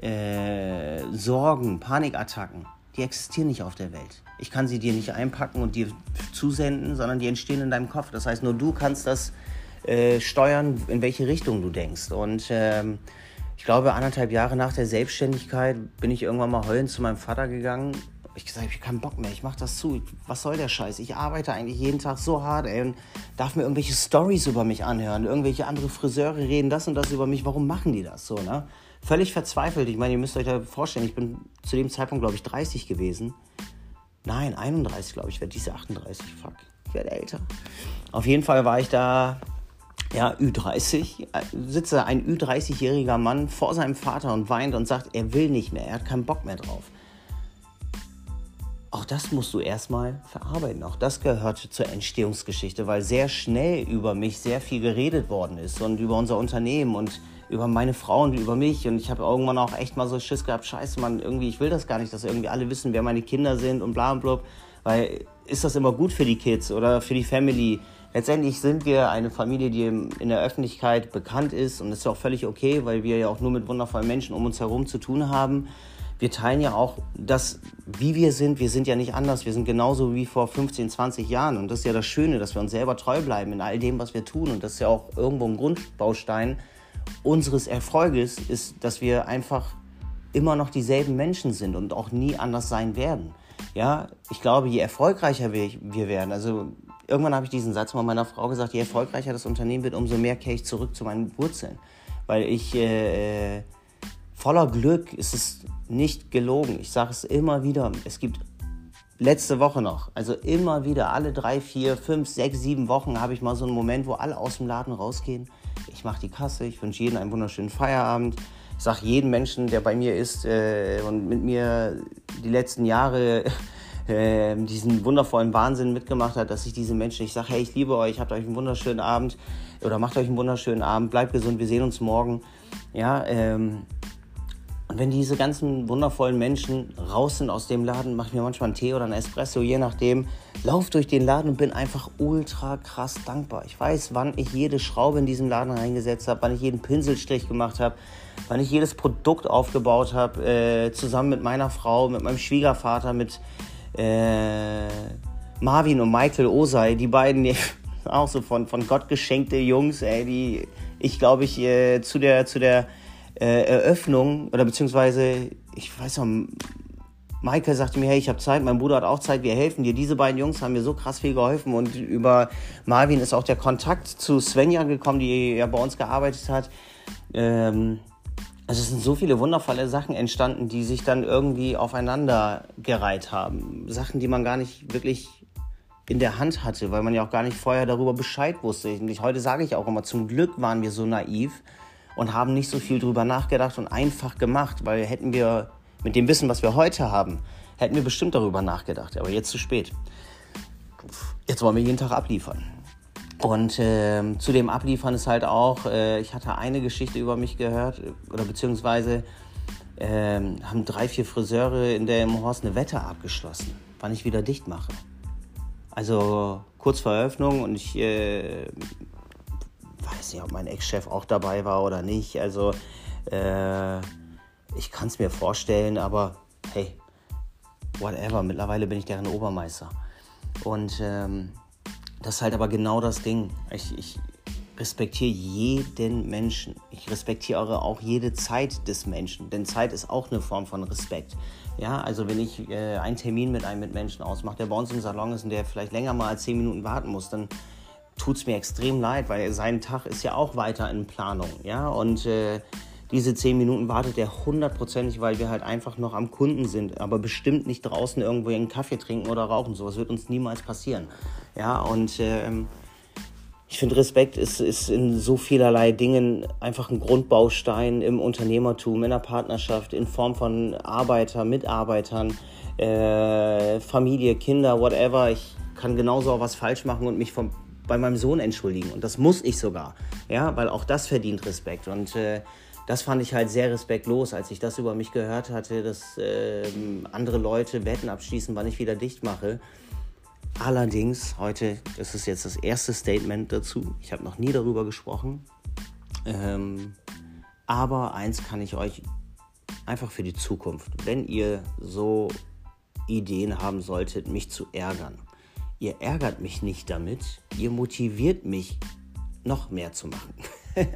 äh, Sorgen, Panikattacken, die existieren nicht auf der Welt. Ich kann sie dir nicht einpacken und dir zusenden, sondern die entstehen in deinem Kopf. Das heißt, nur du kannst das äh, steuern, in welche Richtung du denkst. Und ähm, ich glaube, anderthalb Jahre nach der Selbstständigkeit bin ich irgendwann mal heulend zu meinem Vater gegangen ich gesagt, ich habe keinen Bock mehr, ich mache das zu. Was soll der Scheiß? Ich arbeite eigentlich jeden Tag so hart, ey, und darf mir irgendwelche Stories über mich anhören. Irgendwelche andere Friseure reden das und das über mich. Warum machen die das so, ne? Völlig verzweifelt. Ich meine, ihr müsst euch da vorstellen, ich bin zu dem Zeitpunkt, glaube ich, 30 gewesen. Nein, 31, glaube ich, werde diese 38. Fuck, ich werde älter. Auf jeden Fall war ich da ja, Ü30, sitze ein Ü30-jähriger Mann vor seinem Vater und weint und sagt, er will nicht mehr, er hat keinen Bock mehr drauf auch das musst du erstmal verarbeiten. Auch das gehört zur Entstehungsgeschichte, weil sehr schnell über mich sehr viel geredet worden ist und über unser Unternehmen und über meine Frau und über mich. Und ich habe irgendwann auch echt mal so Schiss gehabt, scheiße, man, irgendwie, ich will das gar nicht, dass irgendwie alle wissen, wer meine Kinder sind und bla und blub. Weil ist das immer gut für die Kids oder für die Family? Letztendlich sind wir eine Familie, die in der Öffentlichkeit bekannt ist und das ist auch völlig okay, weil wir ja auch nur mit wundervollen Menschen um uns herum zu tun haben wir teilen ja auch das, wie wir sind. Wir sind ja nicht anders. Wir sind genauso wie vor 15, 20 Jahren. Und das ist ja das Schöne, dass wir uns selber treu bleiben in all dem, was wir tun. Und das ist ja auch irgendwo ein Grundbaustein unseres Erfolges, ist, dass wir einfach immer noch dieselben Menschen sind und auch nie anders sein werden. Ja, ich glaube, je erfolgreicher wir, wir werden, also irgendwann habe ich diesen Satz mal meiner Frau gesagt, je erfolgreicher das Unternehmen wird, umso mehr kehre ich zurück zu meinen Wurzeln. Weil ich äh, voller Glück ist es nicht gelogen. Ich sage es immer wieder. Es gibt letzte Woche noch, also immer wieder, alle drei, vier, fünf, sechs, sieben Wochen habe ich mal so einen Moment, wo alle aus dem Laden rausgehen. Ich mache die Kasse, ich wünsche jedem einen wunderschönen Feierabend. Ich sage jedem Menschen, der bei mir ist äh, und mit mir die letzten Jahre äh, diesen wundervollen Wahnsinn mitgemacht hat, dass ich diese Menschen, ich sage, hey, ich liebe euch, habt euch einen wunderschönen Abend oder macht euch einen wunderschönen Abend, bleibt gesund, wir sehen uns morgen. Ja, ähm, und wenn diese ganzen wundervollen Menschen raus sind aus dem Laden, mache ich mir manchmal einen Tee oder einen Espresso, je nachdem, lauf durch den Laden und bin einfach ultra krass dankbar. Ich weiß, wann ich jede Schraube in diesem Laden reingesetzt habe, wann ich jeden Pinselstrich gemacht habe, wann ich jedes Produkt aufgebaut habe, äh, zusammen mit meiner Frau, mit meinem Schwiegervater, mit äh, Marvin und Michael Osei, die beiden, die, auch so von, von Gott geschenkte Jungs, ey, die ich glaube ich äh, zu der, zu der äh, Eröffnung oder beziehungsweise, ich weiß noch, Michael sagte mir, hey, ich habe Zeit, mein Bruder hat auch Zeit, wir helfen dir. Diese beiden Jungs haben mir so krass viel geholfen und über Marvin ist auch der Kontakt zu Svenja gekommen, die ja bei uns gearbeitet hat. Ähm, also es sind so viele wundervolle Sachen entstanden, die sich dann irgendwie aufeinander gereiht haben. Sachen, die man gar nicht wirklich in der Hand hatte, weil man ja auch gar nicht vorher darüber Bescheid wusste. Ich, heute sage ich auch immer, zum Glück waren wir so naiv, und haben nicht so viel drüber nachgedacht und einfach gemacht, weil hätten wir mit dem Wissen, was wir heute haben, hätten wir bestimmt darüber nachgedacht, aber jetzt zu spät. Jetzt wollen wir jeden Tag abliefern. Und äh, zu dem Abliefern ist halt auch, äh, ich hatte eine Geschichte über mich gehört, oder beziehungsweise äh, haben drei, vier Friseure in der im Horst eine Wette abgeschlossen, wann ich wieder dicht mache. Also kurz vor Eröffnung und ich äh, weiß nicht, ob mein Ex-Chef auch dabei war oder nicht. Also äh, ich kann es mir vorstellen, aber hey, whatever. Mittlerweile bin ich deren Obermeister. Und ähm, das ist halt aber genau das Ding. Ich, ich respektiere jeden Menschen. Ich respektiere auch jede Zeit des Menschen, denn Zeit ist auch eine Form von Respekt. Ja, also wenn ich äh, einen Termin mit einem Mitmenschen ausmache, der bei uns im Salon ist und der vielleicht länger mal als zehn Minuten warten muss, dann tut es mir extrem leid, weil sein Tag ist ja auch weiter in Planung. Ja, und äh, diese zehn Minuten wartet er hundertprozentig, weil wir halt einfach noch am Kunden sind, aber bestimmt nicht draußen irgendwo einen Kaffee trinken oder rauchen. So was wird uns niemals passieren. Ja, und ähm, ich finde, Respekt ist, ist in so vielerlei Dingen einfach ein Grundbaustein im Unternehmertum, in der Partnerschaft, in Form von Arbeiter, Mitarbeitern, äh, Familie, Kinder, whatever. Ich kann genauso auch was falsch machen und mich vom, bei meinem Sohn entschuldigen. Und das muss ich sogar, ja, weil auch das verdient Respekt. Und äh, das fand ich halt sehr respektlos, als ich das über mich gehört hatte, dass äh, andere Leute Wetten abschließen, wann ich wieder dicht mache. Allerdings, heute, das ist jetzt das erste Statement dazu. Ich habe noch nie darüber gesprochen. Ähm, aber eins kann ich euch einfach für die Zukunft, wenn ihr so Ideen haben solltet, mich zu ärgern. Ihr ärgert mich nicht damit, ihr motiviert mich, noch mehr zu machen.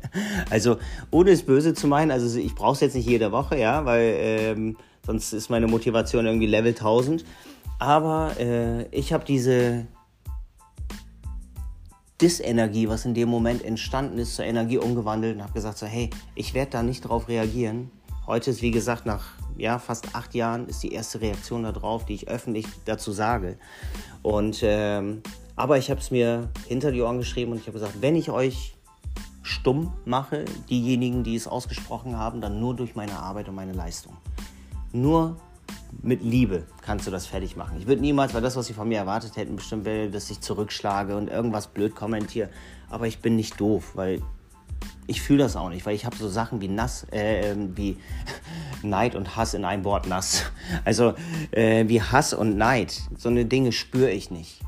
also ohne es böse zu meinen, also ich brauche es jetzt nicht jede Woche, ja, weil ähm, sonst ist meine Motivation irgendwie Level 1000. Aber äh, ich habe diese Disenergie, was in dem Moment entstanden ist, zur Energie umgewandelt und habe gesagt, so hey, ich werde da nicht drauf reagieren. Heute ist, wie gesagt, nach ja, fast acht Jahren ist die erste Reaktion darauf, die ich öffentlich dazu sage. Und ähm, aber ich habe es mir hinter die Ohren geschrieben und ich habe gesagt, wenn ich euch stumm mache, diejenigen, die es ausgesprochen haben, dann nur durch meine Arbeit und meine Leistung. Nur mit Liebe kannst du das fertig machen. Ich würde niemals, weil das, was sie von mir erwartet hätten, bestimmt wäre, dass ich zurückschlage und irgendwas blöd kommentiere. Aber ich bin nicht doof, weil ich fühle das auch nicht, weil ich habe so Sachen wie nass, äh, wie Neid und Hass in einem Wort nass. Also äh, wie Hass und Neid, so eine Dinge spüre ich nicht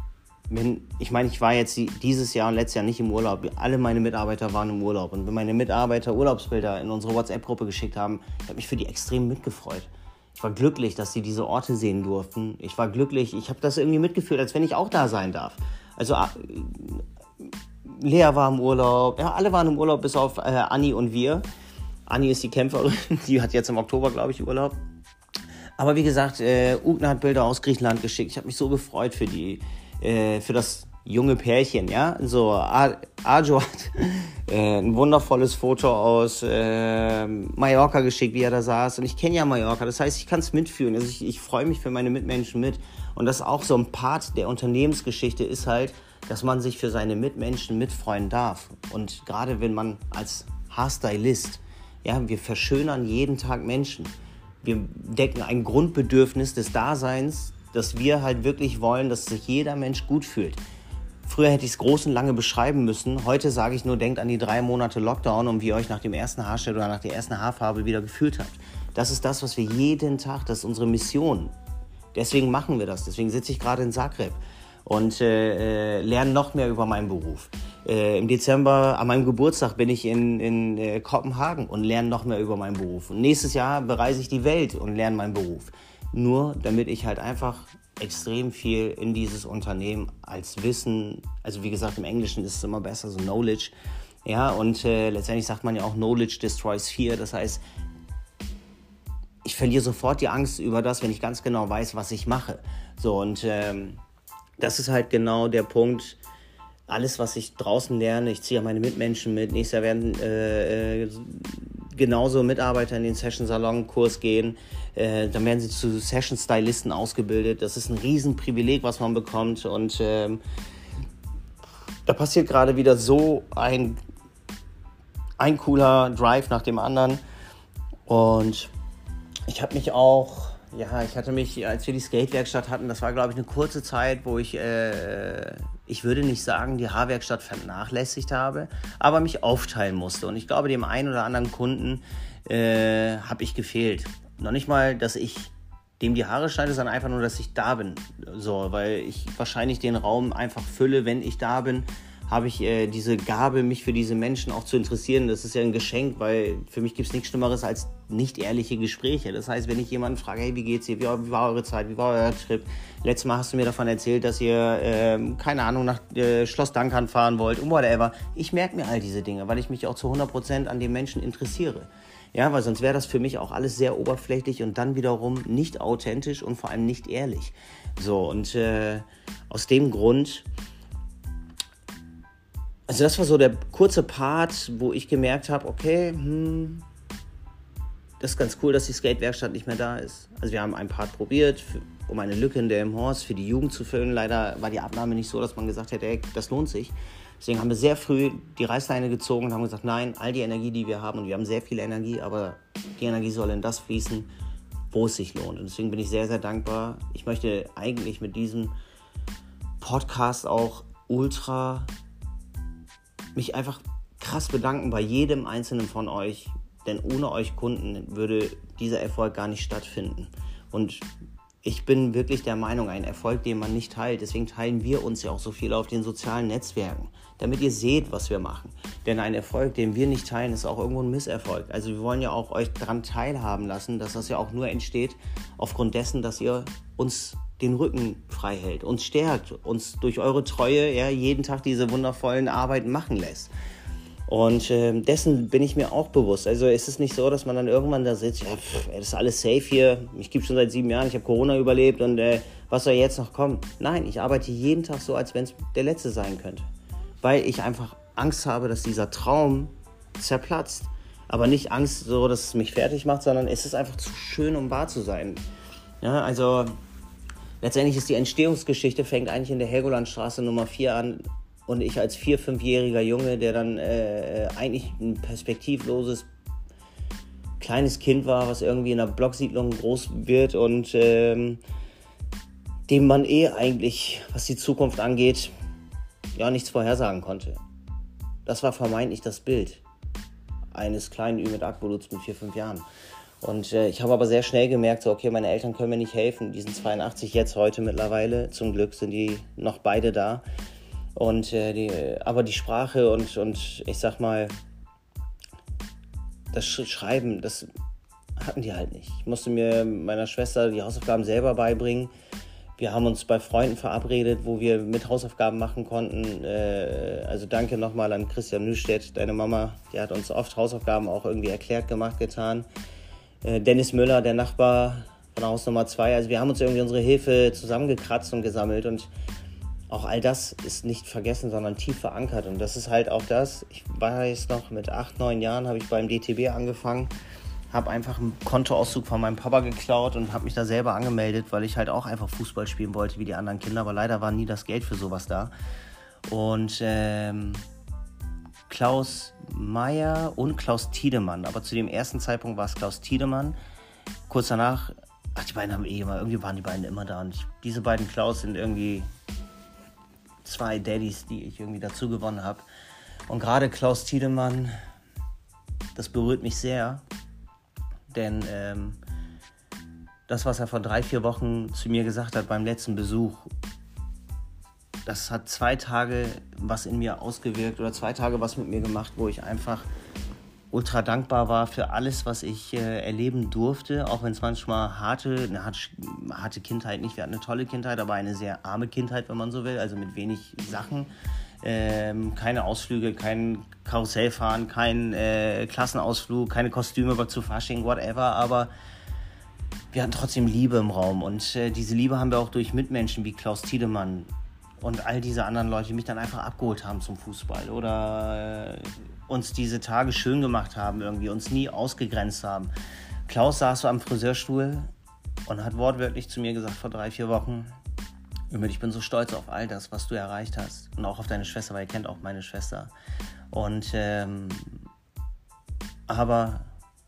wenn, ich meine, ich war jetzt dieses Jahr und letztes Jahr nicht im Urlaub. Alle meine Mitarbeiter waren im Urlaub. Und wenn meine Mitarbeiter Urlaubsbilder in unsere WhatsApp-Gruppe geschickt haben, ich habe mich für die extrem mitgefreut. Ich war glücklich, dass sie diese Orte sehen durften. Ich war glücklich, ich habe das irgendwie mitgefühlt, als wenn ich auch da sein darf. Also äh, Lea war im Urlaub, ja, alle waren im Urlaub, bis auf äh, Anni und wir. Anni ist die Kämpferin, die hat jetzt im Oktober, glaube ich, Urlaub. Aber wie gesagt, äh, Ugna hat Bilder aus Griechenland geschickt. Ich habe mich so gefreut für die äh, für das junge Pärchen, ja. So, Ajo hat äh, ein wundervolles Foto aus äh, Mallorca geschickt, wie er da saß. Und ich kenne ja Mallorca, das heißt, ich kann es mitfühlen. Also ich, ich freue mich für meine Mitmenschen mit. Und das ist auch so ein Part der Unternehmensgeschichte ist halt, dass man sich für seine Mitmenschen mitfreuen darf. Und gerade wenn man als Haarstylist, ja, wir verschönern jeden Tag Menschen. Wir decken ein Grundbedürfnis des Daseins dass wir halt wirklich wollen, dass sich jeder Mensch gut fühlt. Früher hätte ich es groß und lange beschreiben müssen. Heute sage ich nur, denkt an die drei Monate Lockdown und wie ihr euch nach dem ersten Haarschnitt oder nach der ersten Haarfarbe wieder gefühlt habt. Das ist das, was wir jeden Tag, das ist unsere Mission. Deswegen machen wir das. Deswegen sitze ich gerade in Zagreb und äh, äh, lerne noch mehr über meinen Beruf. Äh, Im Dezember an meinem Geburtstag bin ich in, in äh, Kopenhagen und lerne noch mehr über meinen Beruf. Und nächstes Jahr bereise ich die Welt und lerne meinen Beruf. Nur damit ich halt einfach extrem viel in dieses Unternehmen als Wissen, also wie gesagt, im Englischen ist es immer besser, so Knowledge. Ja, und äh, letztendlich sagt man ja auch, Knowledge destroys fear. Das heißt, ich verliere sofort die Angst über das, wenn ich ganz genau weiß, was ich mache. So, und ähm, das ist halt genau der Punkt. Alles, was ich draußen lerne, ich ziehe meine Mitmenschen mit. Nächstes Jahr werden äh, äh genauso Mitarbeiter in den Session-Salon-Kurs gehen. Äh, dann werden sie zu Session-Stylisten ausgebildet. Das ist ein Riesenprivileg, was man bekommt. Und ähm, da passiert gerade wieder so ein, ein cooler Drive nach dem anderen. Und ich habe mich auch, ja, ich hatte mich, als wir die Skate-Werkstatt hatten, das war, glaube ich, eine kurze Zeit, wo ich äh, ich würde nicht sagen, die Haarwerkstatt vernachlässigt habe, aber mich aufteilen musste. Und ich glaube, dem einen oder anderen Kunden äh, habe ich gefehlt. Noch nicht mal, dass ich dem die Haare schneide, sondern einfach nur, dass ich da bin. So, weil ich wahrscheinlich den Raum einfach fülle, wenn ich da bin habe ich äh, diese Gabe, mich für diese Menschen auch zu interessieren. Das ist ja ein Geschenk, weil für mich gibt es nichts Schlimmeres als nicht ehrliche Gespräche. Das heißt, wenn ich jemanden frage, hey, wie geht's dir? Wie, wie war eure Zeit? Wie war euer Trip? Letztes Mal hast du mir davon erzählt, dass ihr, äh, keine Ahnung, nach äh, Schloss Dankern fahren wollt und whatever. Ich merke mir all diese Dinge, weil ich mich auch zu 100% an den Menschen interessiere. Ja, weil sonst wäre das für mich auch alles sehr oberflächlich und dann wiederum nicht authentisch und vor allem nicht ehrlich. So, und äh, aus dem Grund also das war so der kurze Part, wo ich gemerkt habe, okay, hm, das ist ganz cool, dass die Skate-Werkstatt nicht mehr da ist. Also wir haben einen Part probiert, für, um eine Lücke in der Horse für die Jugend zu füllen. Leider war die Abnahme nicht so, dass man gesagt hätte, ey, das lohnt sich. Deswegen haben wir sehr früh die Reißleine gezogen und haben gesagt, nein, all die Energie, die wir haben, und wir haben sehr viel Energie, aber die Energie soll in das fließen, wo es sich lohnt. Und deswegen bin ich sehr, sehr dankbar. Ich möchte eigentlich mit diesem Podcast auch ultra mich einfach krass bedanken bei jedem einzelnen von euch, denn ohne euch Kunden würde dieser Erfolg gar nicht stattfinden. Und ich bin wirklich der Meinung, ein Erfolg, den man nicht teilt, deswegen teilen wir uns ja auch so viel auf den sozialen Netzwerken, damit ihr seht, was wir machen. Denn ein Erfolg, den wir nicht teilen, ist auch irgendwo ein Misserfolg. Also wir wollen ja auch euch daran teilhaben lassen, dass das ja auch nur entsteht aufgrund dessen, dass ihr uns den Rücken frei hält, uns stärkt, uns durch eure Treue ja, jeden Tag diese wundervollen Arbeiten machen lässt. Und äh, dessen bin ich mir auch bewusst. Also es ist nicht so, dass man dann irgendwann da sitzt, ja, pff, das ist alles safe hier, ich gebe schon seit sieben Jahren, ich habe Corona überlebt und äh, was soll jetzt noch kommen? Nein, ich arbeite jeden Tag so, als wenn es der letzte sein könnte. Weil ich einfach Angst habe, dass dieser Traum zerplatzt. Aber nicht Angst, so dass es mich fertig macht, sondern es ist einfach zu schön, um wahr zu sein. Ja, also letztendlich ist die Entstehungsgeschichte, fängt eigentlich in der Helgolandstraße Nummer 4 an. Und ich als vier-, fünfjähriger Junge, der dann äh, eigentlich ein perspektivloses kleines Kind war, was irgendwie in einer Blocksiedlung groß wird und ähm, dem man eh eigentlich, was die Zukunft angeht, ja nichts vorhersagen konnte. Das war vermeintlich das Bild eines kleinen Ümit Akboluts mit vier, fünf Jahren. Und äh, ich habe aber sehr schnell gemerkt, so, okay, meine Eltern können mir nicht helfen. Die sind 82 jetzt heute mittlerweile. Zum Glück sind die noch beide da. Und äh, die, aber die Sprache und, und ich sag mal, das Schreiben, das hatten die halt nicht. Ich musste mir meiner Schwester die Hausaufgaben selber beibringen. Wir haben uns bei Freunden verabredet, wo wir mit Hausaufgaben machen konnten. Äh, also danke nochmal an Christian Nüstedt, deine Mama. Die hat uns oft Hausaufgaben auch irgendwie erklärt, gemacht, getan. Äh, Dennis Müller, der Nachbar von Haus Nummer 2. Also wir haben uns irgendwie unsere Hilfe zusammengekratzt und gesammelt und auch all das ist nicht vergessen, sondern tief verankert. Und das ist halt auch das. Ich weiß noch, mit acht, neun Jahren habe ich beim DTB angefangen, habe einfach einen Kontoauszug von meinem Papa geklaut und habe mich da selber angemeldet, weil ich halt auch einfach Fußball spielen wollte wie die anderen Kinder. Aber leider war nie das Geld für sowas da. Und ähm, Klaus Meyer und Klaus Tiedemann. Aber zu dem ersten Zeitpunkt war es Klaus Tiedemann. Kurz danach, ach, die beiden haben eh immer, irgendwie waren die beiden immer da. Und ich, diese beiden Klaus sind irgendwie zwei Daddys, die ich irgendwie dazu gewonnen habe. Und gerade Klaus Tiedemann, das berührt mich sehr. Denn ähm, das, was er vor drei, vier Wochen zu mir gesagt hat beim letzten Besuch, das hat zwei Tage was in mir ausgewirkt oder zwei Tage was mit mir gemacht, wo ich einfach ultra dankbar war für alles, was ich äh, erleben durfte, auch wenn es manchmal harte, eine harte, Kindheit nicht, wir hatten eine tolle Kindheit, aber eine sehr arme Kindheit, wenn man so will, also mit wenig Sachen. Ähm, keine Ausflüge, kein Karussellfahren, kein äh, Klassenausflug, keine Kostüme zu Fasching, whatever, aber wir hatten trotzdem Liebe im Raum und äh, diese Liebe haben wir auch durch Mitmenschen wie Klaus Tiedemann und all diese anderen Leute, die mich dann einfach abgeholt haben zum Fußball oder äh, uns diese Tage schön gemacht haben, irgendwie uns nie ausgegrenzt haben. Klaus saß so am Friseurstuhl und hat wortwörtlich zu mir gesagt vor drei, vier Wochen, ich bin so stolz auf all das, was du erreicht hast und auch auf deine Schwester, weil er kennt auch meine Schwester. Und ähm, aber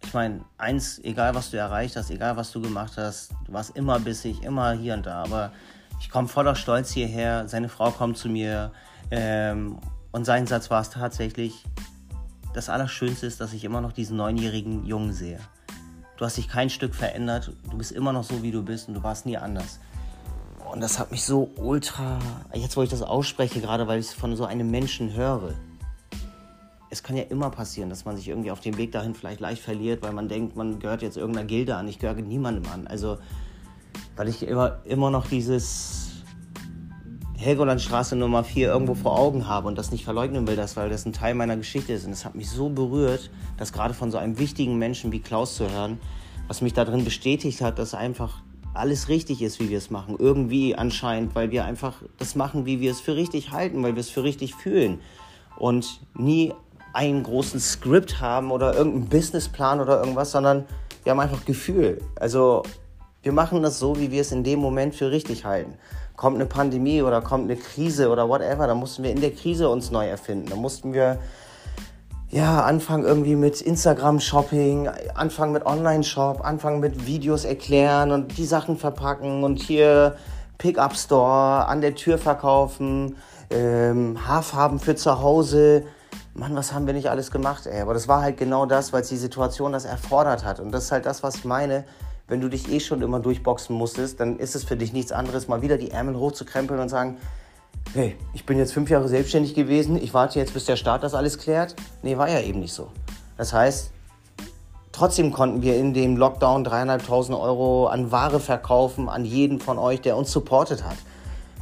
ich meine, eins, egal was du erreicht hast, egal was du gemacht hast, du warst immer bissig, immer hier und da, aber Ich komme voller Stolz hierher, seine Frau kommt zu mir ähm, und sein Satz war es tatsächlich, das Allerschönste ist, dass ich immer noch diesen neunjährigen Jungen sehe. Du hast dich kein Stück verändert, du bist immer noch so, wie du bist und du warst nie anders. Und das hat mich so ultra, jetzt wo ich das ausspreche, gerade weil ich es von so einem Menschen höre. Es kann ja immer passieren, dass man sich irgendwie auf dem Weg dahin vielleicht leicht verliert, weil man denkt, man gehört jetzt irgendeiner Gilde an. Ich gehöre niemandem an. Also, weil ich immer, immer noch dieses Helgolandstraße Nummer 4 irgendwo vor Augen habe und das nicht verleugnen will, das, weil das ein Teil meiner Geschichte ist. Und es hat mich so berührt, das gerade von so einem wichtigen Menschen wie Klaus zu hören, was mich darin bestätigt hat, dass einfach alles richtig ist, wie wir es machen. Irgendwie anscheinend, weil wir einfach das machen, wie wir es für richtig halten, weil wir es für richtig fühlen. Und nie einen großen Skript haben oder irgendeinen Businessplan oder irgendwas, sondern wir haben einfach Gefühl. Also wir machen das so, wie wir es in dem Moment für richtig halten. Kommt eine Pandemie oder kommt eine Krise oder whatever, dann mussten wir in der Krise uns neu erfinden. Da mussten wir ja, anfangen irgendwie mit Instagram-Shopping, anfangen mit Online-Shop, anfangen mit Videos erklären und die Sachen verpacken und hier Pickup-Store an der Tür verkaufen, ähm, Haarfarben für zu Hause. Mann, was haben wir nicht alles gemacht, ey? Aber das war halt genau das, weil es die Situation das erfordert hat. Und das ist halt das, was ich meine. Wenn du dich eh schon immer durchboxen musstest, dann ist es für dich nichts anderes, mal wieder die Ärmel hochzukrempeln und sagen, hey, ich bin jetzt fünf Jahre selbstständig gewesen, ich warte jetzt, bis der Staat das alles klärt. Nee, war ja eben nicht so. Das heißt, trotzdem konnten wir in dem Lockdown dreieinhalbtausend Euro an Ware verkaufen an jeden von euch, der uns supportet hat.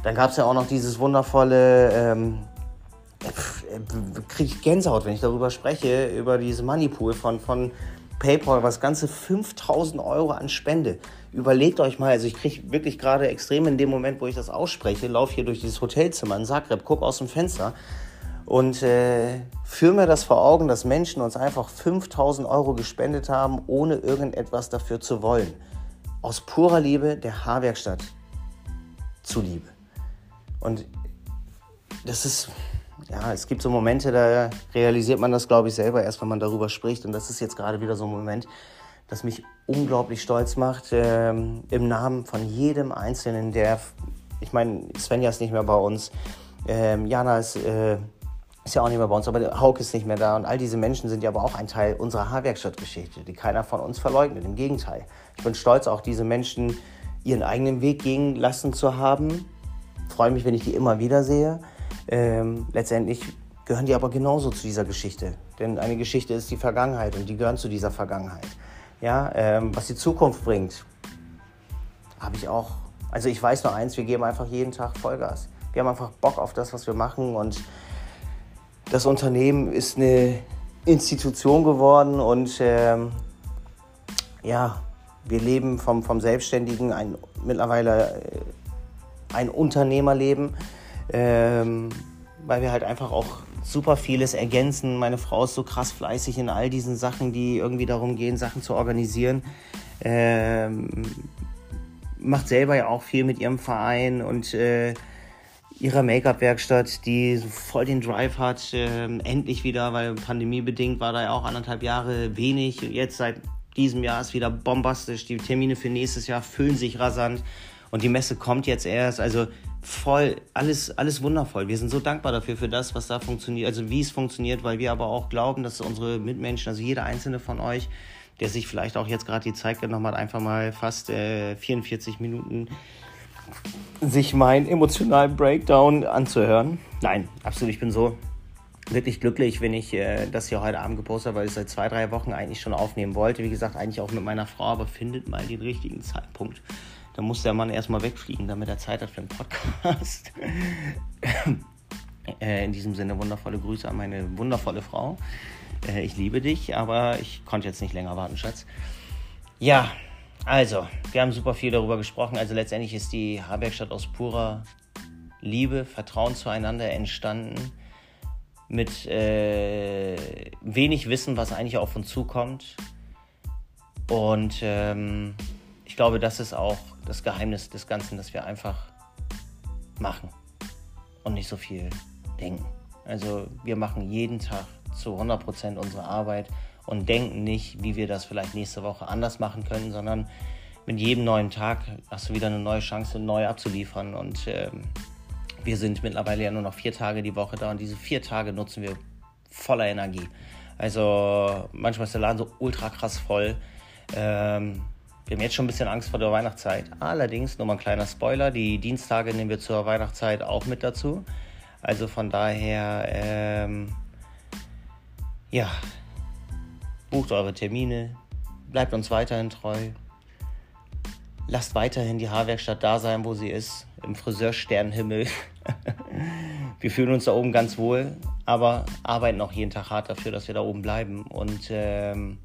Dann gab es ja auch noch dieses wundervolle, ähm, kriege ich Gänsehaut, wenn ich darüber spreche, über diese Moneypool von, von PayPal, was ganze 5000 Euro an Spende überlegt euch mal, also ich kriege wirklich gerade extrem in dem Moment, wo ich das ausspreche, laufe hier durch dieses Hotelzimmer in Zagreb, gucke aus dem Fenster und äh, führe mir das vor Augen, dass Menschen uns einfach 5000 Euro gespendet haben, ohne irgendetwas dafür zu wollen. Aus purer Liebe der Haarwerkstatt zuliebe. Und das ist, ja, es gibt so Momente, da realisiert man das, glaube ich, selber erst, wenn man darüber spricht. Und das ist jetzt gerade wieder so ein Moment, das mich unglaublich stolz macht, ähm, im Namen von jedem Einzelnen, der, ich meine, Svenja ist nicht mehr bei uns, ähm, Jana ist, äh, ist ja auch nicht mehr bei uns, aber Hauk ist nicht mehr da und all diese Menschen sind ja aber auch ein Teil unserer Haarwerkstattgeschichte, die keiner von uns verleugnet, im Gegenteil. Ich bin stolz, auch diese Menschen ihren eigenen Weg gehen lassen zu haben, freue mich, wenn ich die immer wieder sehe. Ähm, letztendlich gehören die aber genauso zu dieser Geschichte, denn eine Geschichte ist die Vergangenheit und die gehören zu dieser Vergangenheit. Ja, ähm, was die Zukunft bringt, habe ich auch. Also ich weiß nur eins, wir geben einfach jeden Tag Vollgas. Wir haben einfach Bock auf das, was wir machen und das Unternehmen ist eine Institution geworden und ähm, ja, wir leben vom, vom Selbstständigen ein, mittlerweile äh, ein Unternehmerleben, ähm, weil wir halt einfach auch super vieles ergänzen. Meine Frau ist so krass fleißig in all diesen Sachen, die irgendwie darum gehen, Sachen zu organisieren. Ähm, macht selber ja auch viel mit ihrem Verein und äh, ihrer Make-up-Werkstatt, die voll den Drive hat. Äh, endlich wieder, weil pandemiebedingt war da ja auch anderthalb Jahre wenig. Jetzt seit diesem Jahr ist wieder bombastisch. Die Termine für nächstes Jahr füllen sich rasant und die Messe kommt jetzt erst. Also voll, alles, alles wundervoll. Wir sind so dankbar dafür, für das, was da funktioniert, also wie es funktioniert, weil wir aber auch glauben, dass unsere Mitmenschen, also jeder einzelne von euch, der sich vielleicht auch jetzt gerade die Zeit genommen hat, einfach mal fast äh, 44 Minuten sich meinen emotionalen Breakdown anzuhören. Nein, absolut, ich bin so wirklich glücklich, wenn ich äh, das hier heute Abend gepostet habe, weil ich seit zwei, drei Wochen eigentlich schon aufnehmen wollte. Wie gesagt, eigentlich auch mit meiner Frau, aber findet mal den richtigen Zeitpunkt. Da muss der Mann erstmal wegfliegen, damit er Zeit hat für einen Podcast. äh, in diesem Sinne wundervolle Grüße an meine wundervolle Frau. Äh, ich liebe dich, aber ich konnte jetzt nicht länger warten, Schatz. Ja, also, wir haben super viel darüber gesprochen. Also letztendlich ist die Habergstadt aus purer Liebe, Vertrauen zueinander entstanden. Mit äh, wenig Wissen, was eigentlich auf uns zukommt. Und ähm, ich glaube, das ist auch das Geheimnis des Ganzen, dass wir einfach machen und nicht so viel denken. Also wir machen jeden Tag zu 100% unsere Arbeit und denken nicht, wie wir das vielleicht nächste Woche anders machen können, sondern mit jedem neuen Tag hast du wieder eine neue Chance, neu abzuliefern. Und ähm, wir sind mittlerweile ja nur noch vier Tage die Woche da und diese vier Tage nutzen wir voller Energie. Also manchmal ist der Laden so ultra krass voll. Ähm, wir haben jetzt schon ein bisschen Angst vor der Weihnachtszeit. Allerdings, nur mal ein kleiner Spoiler, die Dienstage nehmen wir zur Weihnachtszeit auch mit dazu. Also von daher, ähm, ja, bucht eure Termine, bleibt uns weiterhin treu, lasst weiterhin die Haarwerkstatt da sein, wo sie ist, im Friseursternenhimmel. wir fühlen uns da oben ganz wohl, aber arbeiten auch jeden Tag hart dafür, dass wir da oben bleiben. Und ähm,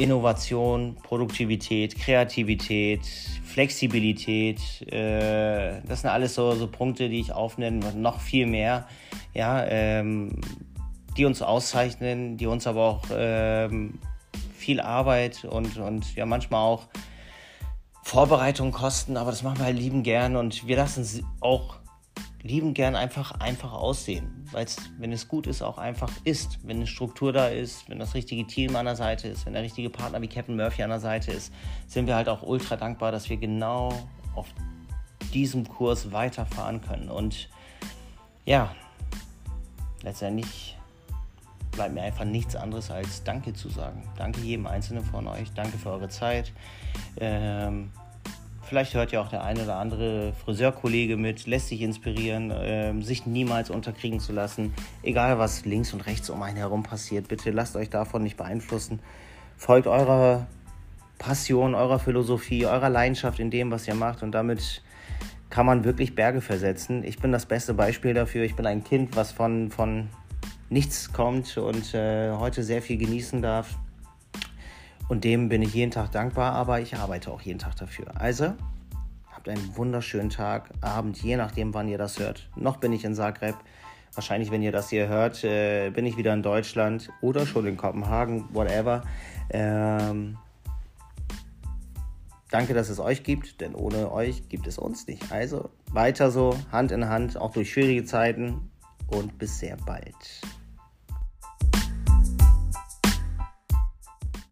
Innovation, Produktivität, Kreativität, Flexibilität, äh, das sind alles so, so Punkte, die ich aufnenne, noch viel mehr, ja, ähm, die uns auszeichnen, die uns aber auch ähm, viel Arbeit und, und ja manchmal auch Vorbereitung kosten, aber das machen wir halt lieben gern und wir lassen es auch lieben gern einfach einfach aussehen, weil es, wenn es gut ist, auch einfach ist. Wenn eine Struktur da ist, wenn das richtige Team an der Seite ist, wenn der richtige Partner wie Captain Murphy an der Seite ist, sind wir halt auch ultra dankbar, dass wir genau auf diesem Kurs weiterfahren können. Und ja, letztendlich bleibt mir einfach nichts anderes als Danke zu sagen. Danke jedem Einzelnen von euch. Danke für eure Zeit. Ähm, vielleicht hört ja auch der eine oder andere Friseurkollege mit, lässt sich inspirieren, ähm, sich niemals unterkriegen zu lassen. Egal was links und rechts um einen herum passiert, bitte lasst euch davon nicht beeinflussen. Folgt eurer Passion, eurer Philosophie, eurer Leidenschaft in dem, was ihr macht und damit kann man wirklich Berge versetzen. Ich bin das beste Beispiel dafür. Ich bin ein Kind, was von, von nichts kommt und äh, heute sehr viel genießen darf. Und dem bin ich jeden Tag dankbar, aber ich arbeite auch jeden Tag dafür. Also, habt einen wunderschönen Tag, Abend, je nachdem, wann ihr das hört. Noch bin ich in Zagreb. Wahrscheinlich, wenn ihr das hier hört, äh, bin ich wieder in Deutschland oder schon in Kopenhagen, whatever. Ähm, danke, dass es euch gibt, denn ohne euch gibt es uns nicht. Also weiter so, Hand in Hand, auch durch schwierige Zeiten und bis sehr bald.